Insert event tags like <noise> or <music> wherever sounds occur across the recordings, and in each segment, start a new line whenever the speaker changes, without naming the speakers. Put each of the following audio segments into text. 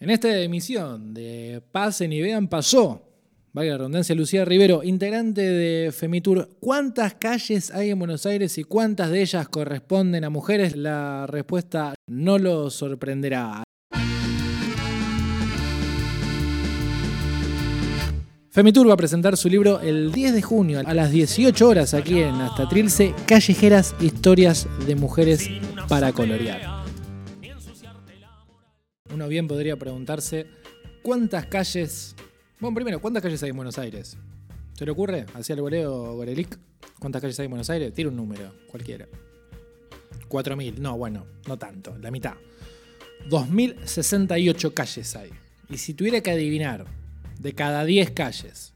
En esta emisión de Pasen y Vean pasó, valga la redundancia, Lucía Rivero, integrante de Femitur. ¿Cuántas calles hay en Buenos Aires y cuántas de ellas corresponden a mujeres? La respuesta no lo sorprenderá. Femitur va a presentar su libro el 10 de junio a las 18 horas aquí en Hasta Trilce, Callejeras, Historias de Mujeres para Colorear. Uno bien podría preguntarse cuántas calles... Bueno, primero, ¿cuántas calles hay en Buenos Aires? ¿Se le ocurre? ¿Hacía el voleo Gorelic? ¿Cuántas calles hay en Buenos Aires? Tira un número, cualquiera. 4.000, no, bueno, no tanto, la mitad. 2.068 calles hay. Y si tuviera que adivinar de cada 10 calles,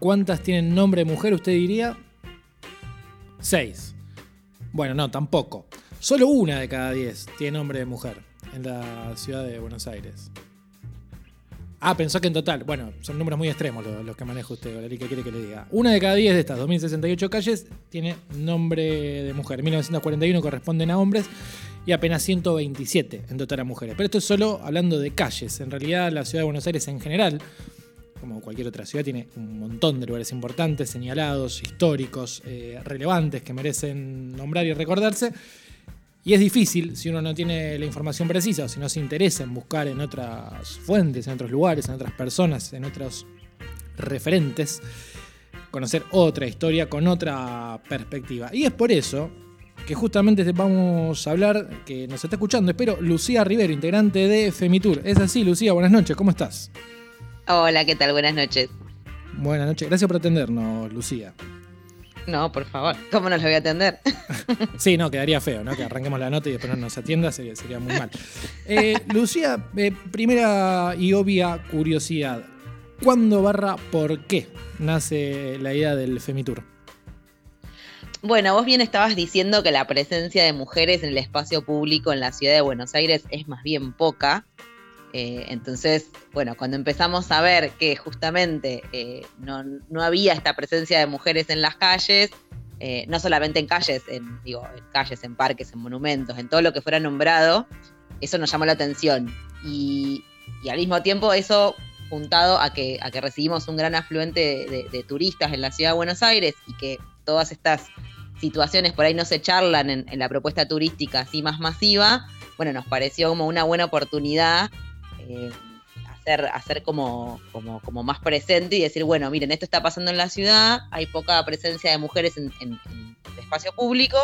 ¿cuántas tienen nombre de mujer? Usted diría 6. Bueno, no, tampoco. Solo una de cada 10 tiene nombre de mujer en la ciudad de Buenos Aires. Ah, pensó que en total. Bueno, son números muy extremos los, que maneja usted, Valeria, ¿qué quiere que le diga? Una de cada 10 de estas 2068 calles tiene nombre de mujer. 1941 corresponden a hombres y apenas 127 en total a mujeres. Pero esto es solo hablando de calles. En realidad, la ciudad de Buenos Aires en general, como cualquier otra ciudad, tiene un montón de lugares importantes, señalados, históricos, eh, relevantes, que merecen nombrar y recordarse. Y es difícil, si uno no tiene la información precisa, o si no se interesa en buscar en otras fuentes, en otros lugares, en otras personas, en otros referentes, conocer otra historia con otra perspectiva. Y es por eso que justamente vamos a hablar, que nos está escuchando, espero, Lucía Rivero, integrante de Femitur. Es así, Lucía, buenas noches, ¿cómo estás?
Hola, ¿qué tal? Buenas noches.
Buenas noches, gracias por atendernos, Lucía.
No, por favor, ¿cómo no los voy a atender? <laughs>
sí, no, quedaría feo, ¿no? Que arranquemos la nota y después no nos atienda, sería, muy mal. Eh, Lucía, eh, primera y obvia curiosidad. ¿Cuándo barra por qué nace la idea del Femitur?
Bueno, vos bien estabas diciendo que la presencia de mujeres en el espacio público en la ciudad de Buenos Aires es más bien poca. Eh, entonces, bueno, cuando empezamos a ver que justamente eh, no, había esta presencia de mujeres en las calles, eh, no solamente en calles, en, digo, en calles, en parques, en monumentos, en todo lo que fuera nombrado, eso nos llamó la atención. Y, al mismo tiempo eso juntado a que, a que recibimos un gran afluente de, turistas en la ciudad de Buenos Aires y que todas estas situaciones por ahí no se charlan en la propuesta turística así más masiva, bueno, nos pareció como una buena oportunidad eh, hacer, hacer como, como, más presente y decir, bueno, miren, esto está pasando en la ciudad, hay poca presencia de mujeres en, el espacio público,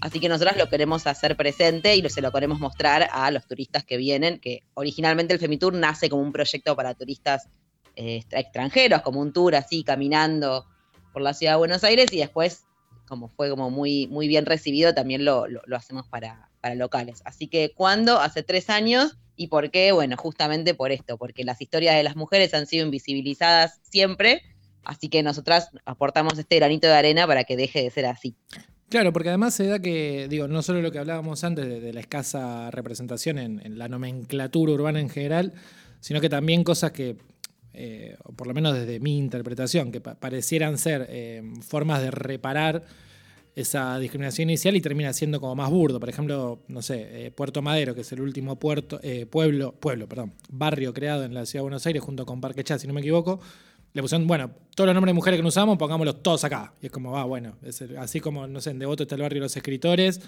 así que nosotros lo queremos hacer presente y se lo queremos mostrar a los turistas que vienen, que originalmente el Femitour nace como un proyecto para turistas eh, extranjeros, como un tour así, caminando por la ciudad de Buenos Aires y después como fue como muy, muy bien recibido, también lo, hacemos para, para, locales. Así que cuando, hace tres años, ¿Y por qué? Bueno, justamente por esto, porque las historias de las mujeres han sido invisibilizadas siempre, así que nosotras aportamos este granito de arena para que deje de ser así.
Claro, porque además se da que, digo, no solo lo que hablábamos antes de, la escasa representación en, la nomenclatura urbana en general, sino que también cosas que, eh, por lo menos desde mi interpretación, que parecieran ser eh, formas de reparar esa discriminación inicial y termina siendo como más burdo. Por ejemplo, no sé, eh, Puerto Madero, que es el último puerto, eh, pueblo, pueblo, perdón, barrio creado en la ciudad de Buenos Aires junto con Parque Chá, si no me equivoco, le pusieron, bueno, todos los nombres de mujeres que no usamos, pongámoslos todos acá. Y es como, va, ah, bueno, así como, no sé, en Devoto está el barrio de los escritores,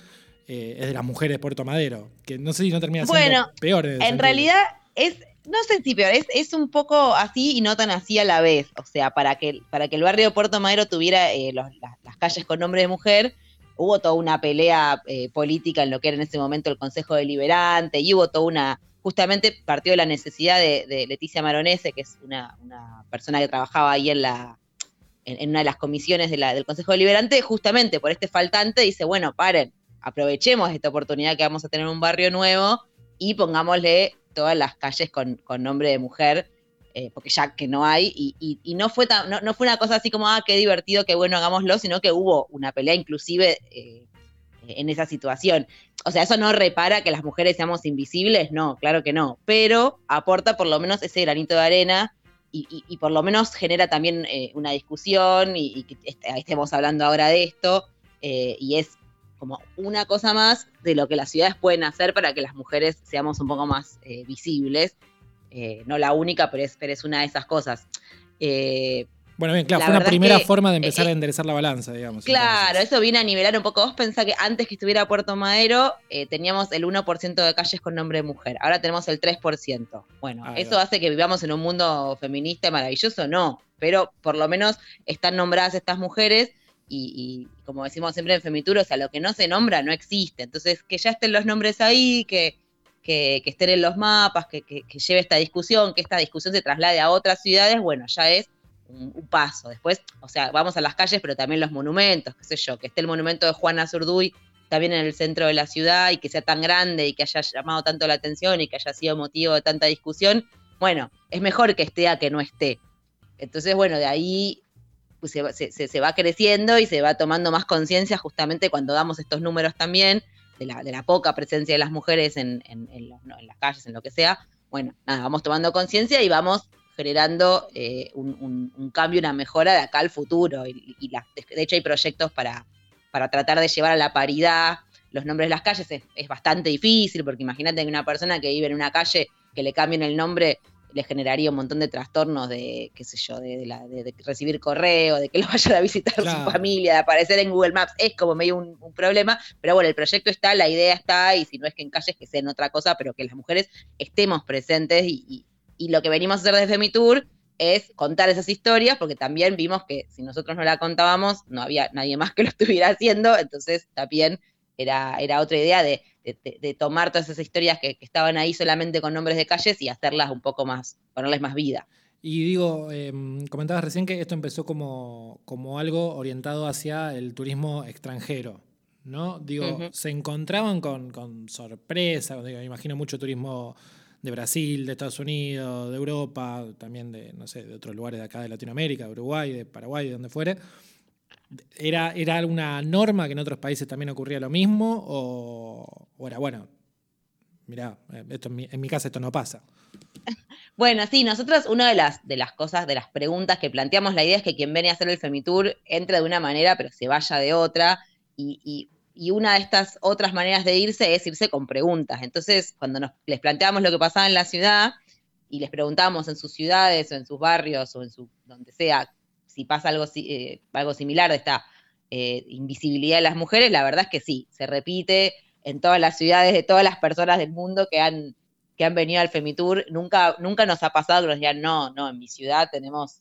eh, es de las mujeres de Puerto Madero, que no sé si no termina siendo bueno, peor.
En, realidad es, no sé si peor, es, un poco así y no tan así a la vez. O sea, para que, para que el barrio de Puerto Madero tuviera las, calles con nombre de mujer, hubo toda una pelea eh, política en lo que era en ese momento el Consejo Deliberante, y hubo toda una, justamente partió de la necesidad de, Leticia Maronese, que es una, persona que trabajaba ahí en la en, una de las comisiones del Consejo Deliberante, justamente por este faltante, dice, bueno, paren, aprovechemos esta oportunidad que vamos a tener un barrio nuevo y pongámosle todas las calles con, con nombre de mujer eh, porque ya que no hay, y, no, fue no, fue una cosa así como, ah, qué divertido, qué bueno, hagámoslo, sino que hubo una pelea inclusive eh, en esa situación. O sea, eso no repara que las mujeres seamos invisibles, no, claro que no, pero aporta por lo menos ese granito de arena y, por lo menos genera también eh, una discusión y, que estemos hablando ahora de esto, y es como una cosa más de lo que las ciudades pueden hacer para que las mujeres seamos un poco más visibles Eh, no la única, pero es, pero es una de esas cosas.
Eh, bueno, bien, claro, fue una primera forma de empezar a enderezar la balanza, digamos.
Claro, eso viene a nivelar un poco. Vos pensás que antes que estuviera Puerto Madero teníamos el 1% de calles con nombre de mujer, ahora tenemos el 3%. Bueno, eso hace que vivamos en un mundo feminista maravilloso, no, pero por lo menos están nombradas estas mujeres y, como decimos siempre en Femitur, o sea, lo que no se nombra no existe. Entonces, que ya estén los nombres ahí, que, que, estén en los mapas, que, lleve esta discusión, que esta discusión se traslade a otras ciudades, bueno, ya es un, paso. Después, o sea, vamos a las calles, pero también los monumentos, qué sé yo, que esté el monumento de Juana Zurduy también en el centro de la ciudad y que sea tan grande y que haya llamado tanto la atención y que haya sido motivo de tanta discusión, bueno, es mejor que esté a que no esté. Entonces, bueno, de ahí pues se, va creciendo y se va tomando más conciencia justamente cuando damos estos números también de la, poca presencia de las mujeres en, las calles, en lo que sea. Bueno, nada, vamos tomando conciencia y vamos generando eh, un, cambio, una mejora de acá al futuro. Y, de hecho hay proyectos para, para tratar de llevar a la paridad los nombres de las calles. Es, bastante difícil porque imagínate que una persona que vive en una calle que le cambien el nombre le generaría un montón de trastornos de, qué sé yo, de, recibir correo, de que lo vayan a visitar su familia, de aparecer en Google Maps, es como medio un, problema, pero bueno, el proyecto está, la idea está, y si no es que en calles que sean otra cosa, pero que las mujeres estemos presentes y, lo que venimos a hacer desde mi tour es contar esas historias, porque también vimos que si nosotros no la contábamos, no había nadie más que lo estuviera haciendo, entonces también era, era otra idea de de, tomar todas esas historias que, estaban ahí solamente con nombres de calles y hacerlas un poco más, ponerles más vida.
Y digo, em, comentabas recién que esto empezó como, como algo orientado hacia el turismo extranjero, ¿no? Digo, se encontraban con, sorpresa, me imagino mucho turismo de Brasil, de Estados Unidos, de Europa, también de, no sé, de otros lugares de acá de Latinoamérica, de Uruguay, de Paraguay, de donde fuere. ¿Era, ¿Era alguna norma que en otros países también ocurría lo mismo? ¿O, era, bueno, mirá, eh, esto en, mi, casa esto no pasa? <laughs>
Bueno, sí, nosotros una de las, de las cosas, de las preguntas que planteamos, la idea es que quien viene a hacer el Femitour entre de una manera, pero se vaya de otra. Y, una de estas otras maneras de irse es irse con preguntas. Entonces, cuando nos, les planteamos lo que pasaba en la ciudad y les preguntábamos en sus ciudades o en sus barrios o en su donde sea si pasa algo, eh, algo similar de esta eh, invisibilidad de las mujeres, la verdad es que sí, se repite en todas las ciudades de todas las personas del mundo que han, que han venido al Femitour. Nunca, nunca nos ha pasado que nos digan, no, no, en mi ciudad tenemos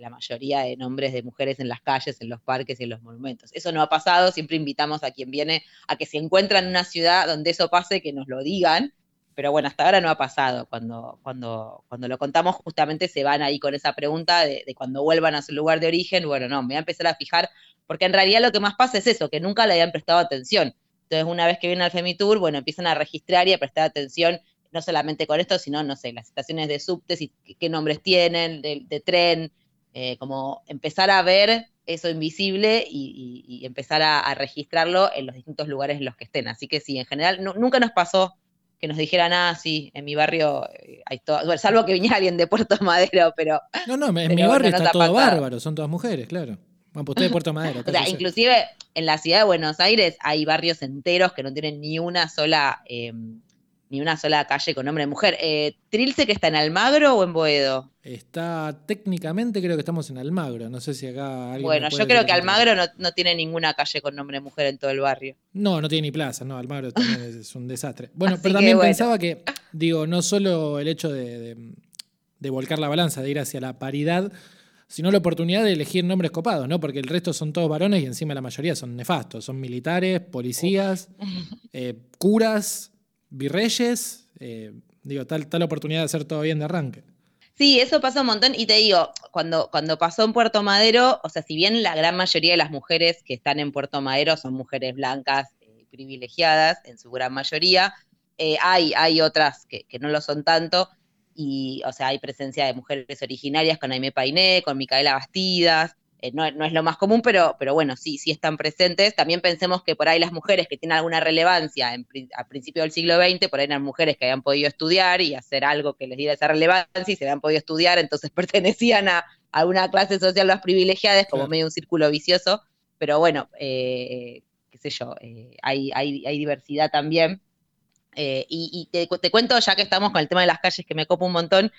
la mayoría de nombres de mujeres en las calles, en los parques y en los monumentos. Eso no ha pasado, siempre invitamos a quien viene a que si encuentran una ciudad donde eso pase, que nos lo digan, pero bueno, hasta ahora no ha pasado. Cuando, cuando, cuando lo contamos, justamente se van ahí con esa pregunta de, cuando vuelvan a su lugar de origen, bueno, no, me voy a empezar a fijar, porque en realidad lo que más pasa es eso, que nunca le habían prestado atención. Entonces, una vez que vienen al Femitour, bueno, empiezan a registrar y a prestar atención, no solamente con esto, sino, no sé, las estaciones de subtes y qué nombres tienen, de, tren, eh, como empezar a ver eso invisible y, empezar a, registrarlo en los distintos lugares en los que estén. Así que sí, en general, nunca nos pasó que nos dijeran, ah, sí, en mi barrio eh, hay todo, bueno, salvo que viniera alguien de Puerto <laughs> Madero, pero...
No, no, en mi barrio está todo bárbaro, son todas mujeres, claro. Bueno, pues usted de Puerto Madero. <laughs>
o sea, inclusive en la ciudad de Buenos Aires hay barrios enteros que no tienen ni una sola em, ni una sola calle con nombre de mujer. Eh, ¿Trilce que está en Almagro o en Boedo?
Está técnicamente creo que estamos en Almagro, no sé si acá alguien
Bueno, yo creo que Almagro no, tiene ninguna calle con nombre de mujer en todo el barrio.
No, no tiene ni plaza, no, Almagro también es, un desastre. Bueno, pero también pensaba que, digo, no solo el hecho de, volcar la balanza, de ir hacia la paridad, sino la oportunidad de elegir nombres copados, ¿no? Porque el resto son todos varones y encima la mayoría son nefastos, son militares, policías, eh, curas, virreyes, eh, digo, tal, tal oportunidad de hacer todo bien de arranque.
Sí, eso pasa un montón. Y te digo, cuando, cuando pasó en Puerto Madero, o sea, si bien la gran mayoría de las mujeres que están en Puerto Madero son mujeres blancas eh, privilegiadas, en su gran mayoría, eh, hay, hay otras que, que, no lo son tanto. Y, o sea, hay presencia de mujeres originarias con Aime Painé, con Micaela Bastidas, eh, no, es lo más común, pero, pero bueno, sí, sí están presentes. También pensemos que por ahí las mujeres que tienen alguna relevancia en, a principios del siglo XX, por ahí eran mujeres que habían podido estudiar y hacer algo que les diera esa relevancia y se habían podido estudiar, entonces <laughs> pertenecían a, alguna clase social más privilegiada, como medio un círculo vicioso, pero bueno, eh, qué sé yo, eh, hay, hay, hay, diversidad también. Eh, y, te, cuento, ya que estamos con el tema de las calles, que me copa un montón,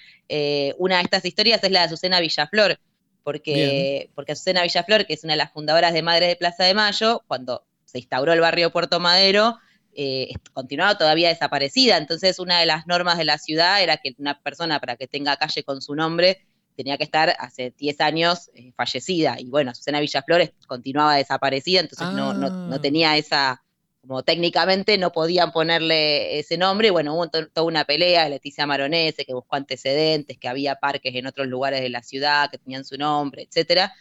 una de estas historias es la de Azucena Villaflor, porque, porque Azucena Villaflor, que es una de las fundadoras de Madres de Plaza de Mayo, cuando se instauró el barrio Puerto Madero, eh, continuaba todavía desaparecida. Entonces, una de las normas de la ciudad era que una persona para que tenga calle con su nombre tenía que estar hace 10 años eh, fallecida. Y bueno, Susana Villaflores continuaba desaparecida, entonces no, no, ah. tenía esa, como técnicamente no podían ponerle ese nombre. Y bueno, hubo toda una pelea, Leticia Maronese, que buscó antecedentes, que había parques en otros lugares de la ciudad que tenían su nombre, etcétera.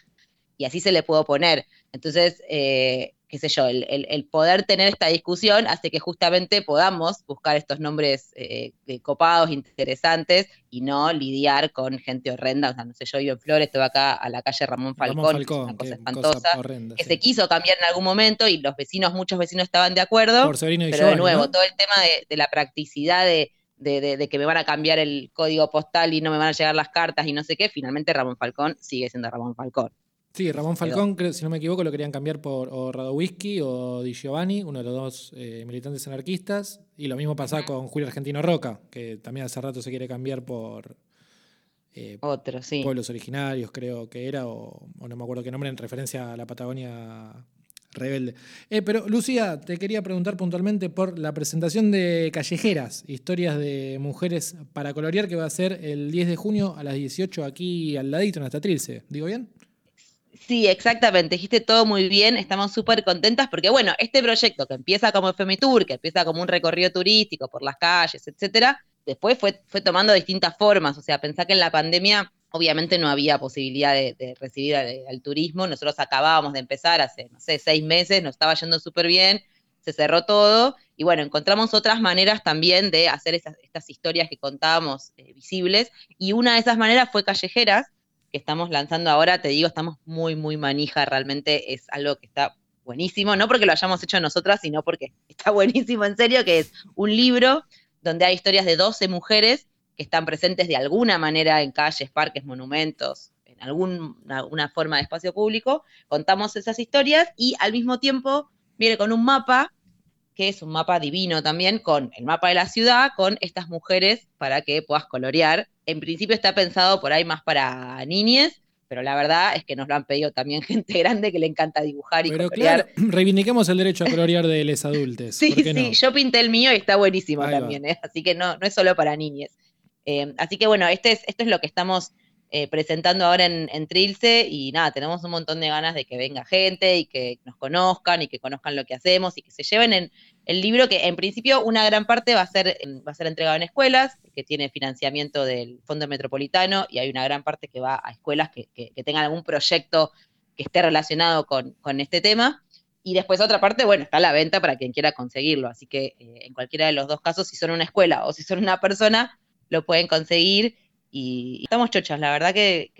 Y así se le pudo poner. Entonces, eh, qué sé yo, el, poder tener esta discusión hace que justamente podamos buscar estos nombres eh, copados, interesantes, y no lidiar con gente horrenda. O sea, no sé, yo vivo en Flores, estoy acá a la calle Ramón Falcón, que es una cosa espantosa, que se quiso cambiar en algún momento y los vecinos, muchos vecinos estaban de acuerdo. pero de nuevo, todo el tema de, la practicidad de, de, que me van a cambiar el código postal y no me van a llegar las cartas y no sé qué, finalmente Ramón Falcón sigue siendo Ramón Falcón.
Sí, Ramón Falcón, si no me equivoco, lo querían cambiar por o Radowisky o Di Giovanni, uno de los dos eh, militantes anarquistas. Y lo mismo pasa con Julio Argentino Roca, que también hace rato se quiere cambiar por
eh, Otro, sí.
pueblos originarios, creo que era, o, no me acuerdo qué nombre, en referencia a la Patagonia rebelde. Eh, pero Lucía, te quería preguntar puntualmente por la presentación de Callejeras, historias de mujeres para colorear, que va a ser el 10 de junio a las 18 aquí al ladito, en hasta Trilce. ¿Digo bien?
Sí, exactamente, dijiste todo muy bien, estamos súper contentas porque, bueno, este proyecto que empieza como Femitour, que empieza como un recorrido turístico por las calles, etcétera, después fue, fue tomando distintas formas, o sea, pensá que en la pandemia obviamente no había posibilidad de, recibir al, turismo, nosotros acabábamos de empezar hace, no sé, seis meses, nos estaba yendo súper bien, se cerró todo, y bueno, encontramos otras maneras también de hacer estas historias que contábamos eh, visibles, y una de esas maneras fue callejeras, estamos lanzando ahora, te digo, estamos muy, muy manija, realmente es algo que está buenísimo, no porque lo hayamos hecho nosotras, sino porque <laughs> está buenísimo en serio, que es un libro donde hay historias de 12 mujeres que están presentes de alguna manera en calles, parques, monumentos, en alguna forma de espacio público, contamos esas historias y al mismo tiempo viene con un mapa que es un mapa divino también, con el mapa de la ciudad, con estas mujeres para que puedas colorear. En principio está pensado por ahí más para niñes, pero la verdad es que nos lo han pedido también <laughs> gente grande que le encanta dibujar y pero colorear.
Claro, <clears throat> reivindiquemos el derecho a colorear de los adultos.
sí, sí, yo pinté el mío y está buenísimo también, ¿eh? así que no, no es solo para niñes. Eh, así que bueno, este es, esto es lo que estamos eh, presentando ahora en, Trilce y nada, tenemos un montón de ganas de que venga gente y que nos conozcan y que conozcan lo que hacemos y que se lleven en el libro que en principio una gran parte va a ser, va a ser entregado en escuelas, que tiene financiamiento del Fondo Metropolitano y hay una gran parte que va a escuelas que, tengan algún proyecto que esté relacionado con, este tema. Y después otra parte, bueno, está a la venta para quien quiera conseguirlo. Así que eh, en cualquiera de los dos casos, si son una escuela o si son una persona, lo pueden conseguir y, estamos chochas, la verdad que,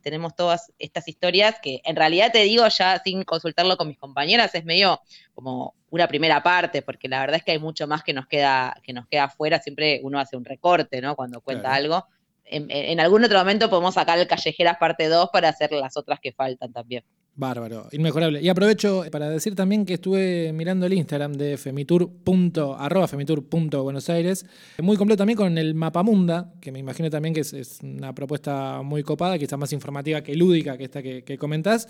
tenemos todas estas historias que en realidad te digo ya sin consultarlo con mis compañeras, es medio como una primera parte, porque la verdad es que hay mucho más que nos queda, que nos queda afuera, siempre uno hace un recorte, ¿no? Cuando cuenta algo. En, en, algún otro momento podemos sacar el Callejeras parte 2 para hacer las otras que faltan también.
Bárbaro, inmejorable. Y aprovecho para decir también que estuve mirando el Instagram de femitur. femitur.buenos Aires, muy completo también con el Mapamunda, que me imagino también que es, una propuesta muy copada, quizás más informativa que lúdica que esta que, que comentás.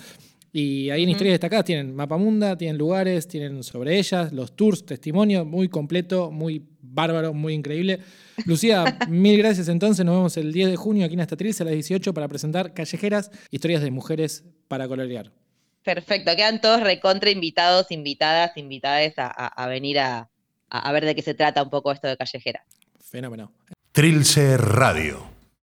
Y ahí en historias destacadas tienen Mapamunda, tienen lugares, tienen sobre ellas, los tours, testimonio, muy completo, muy bárbaro, muy increíble. <laughs> Lucía, mil gracias entonces. Nos vemos el 10 de junio aquí en Astatriz a las 18 para presentar Callejeras, historias de mujeres para colorear.
Perfecto, quedan todos recontra invitados, invitadas, invitadas a, venir a, a, ver de qué se trata un poco esto de Callejeras.
Fenómeno.
Trilce Radio.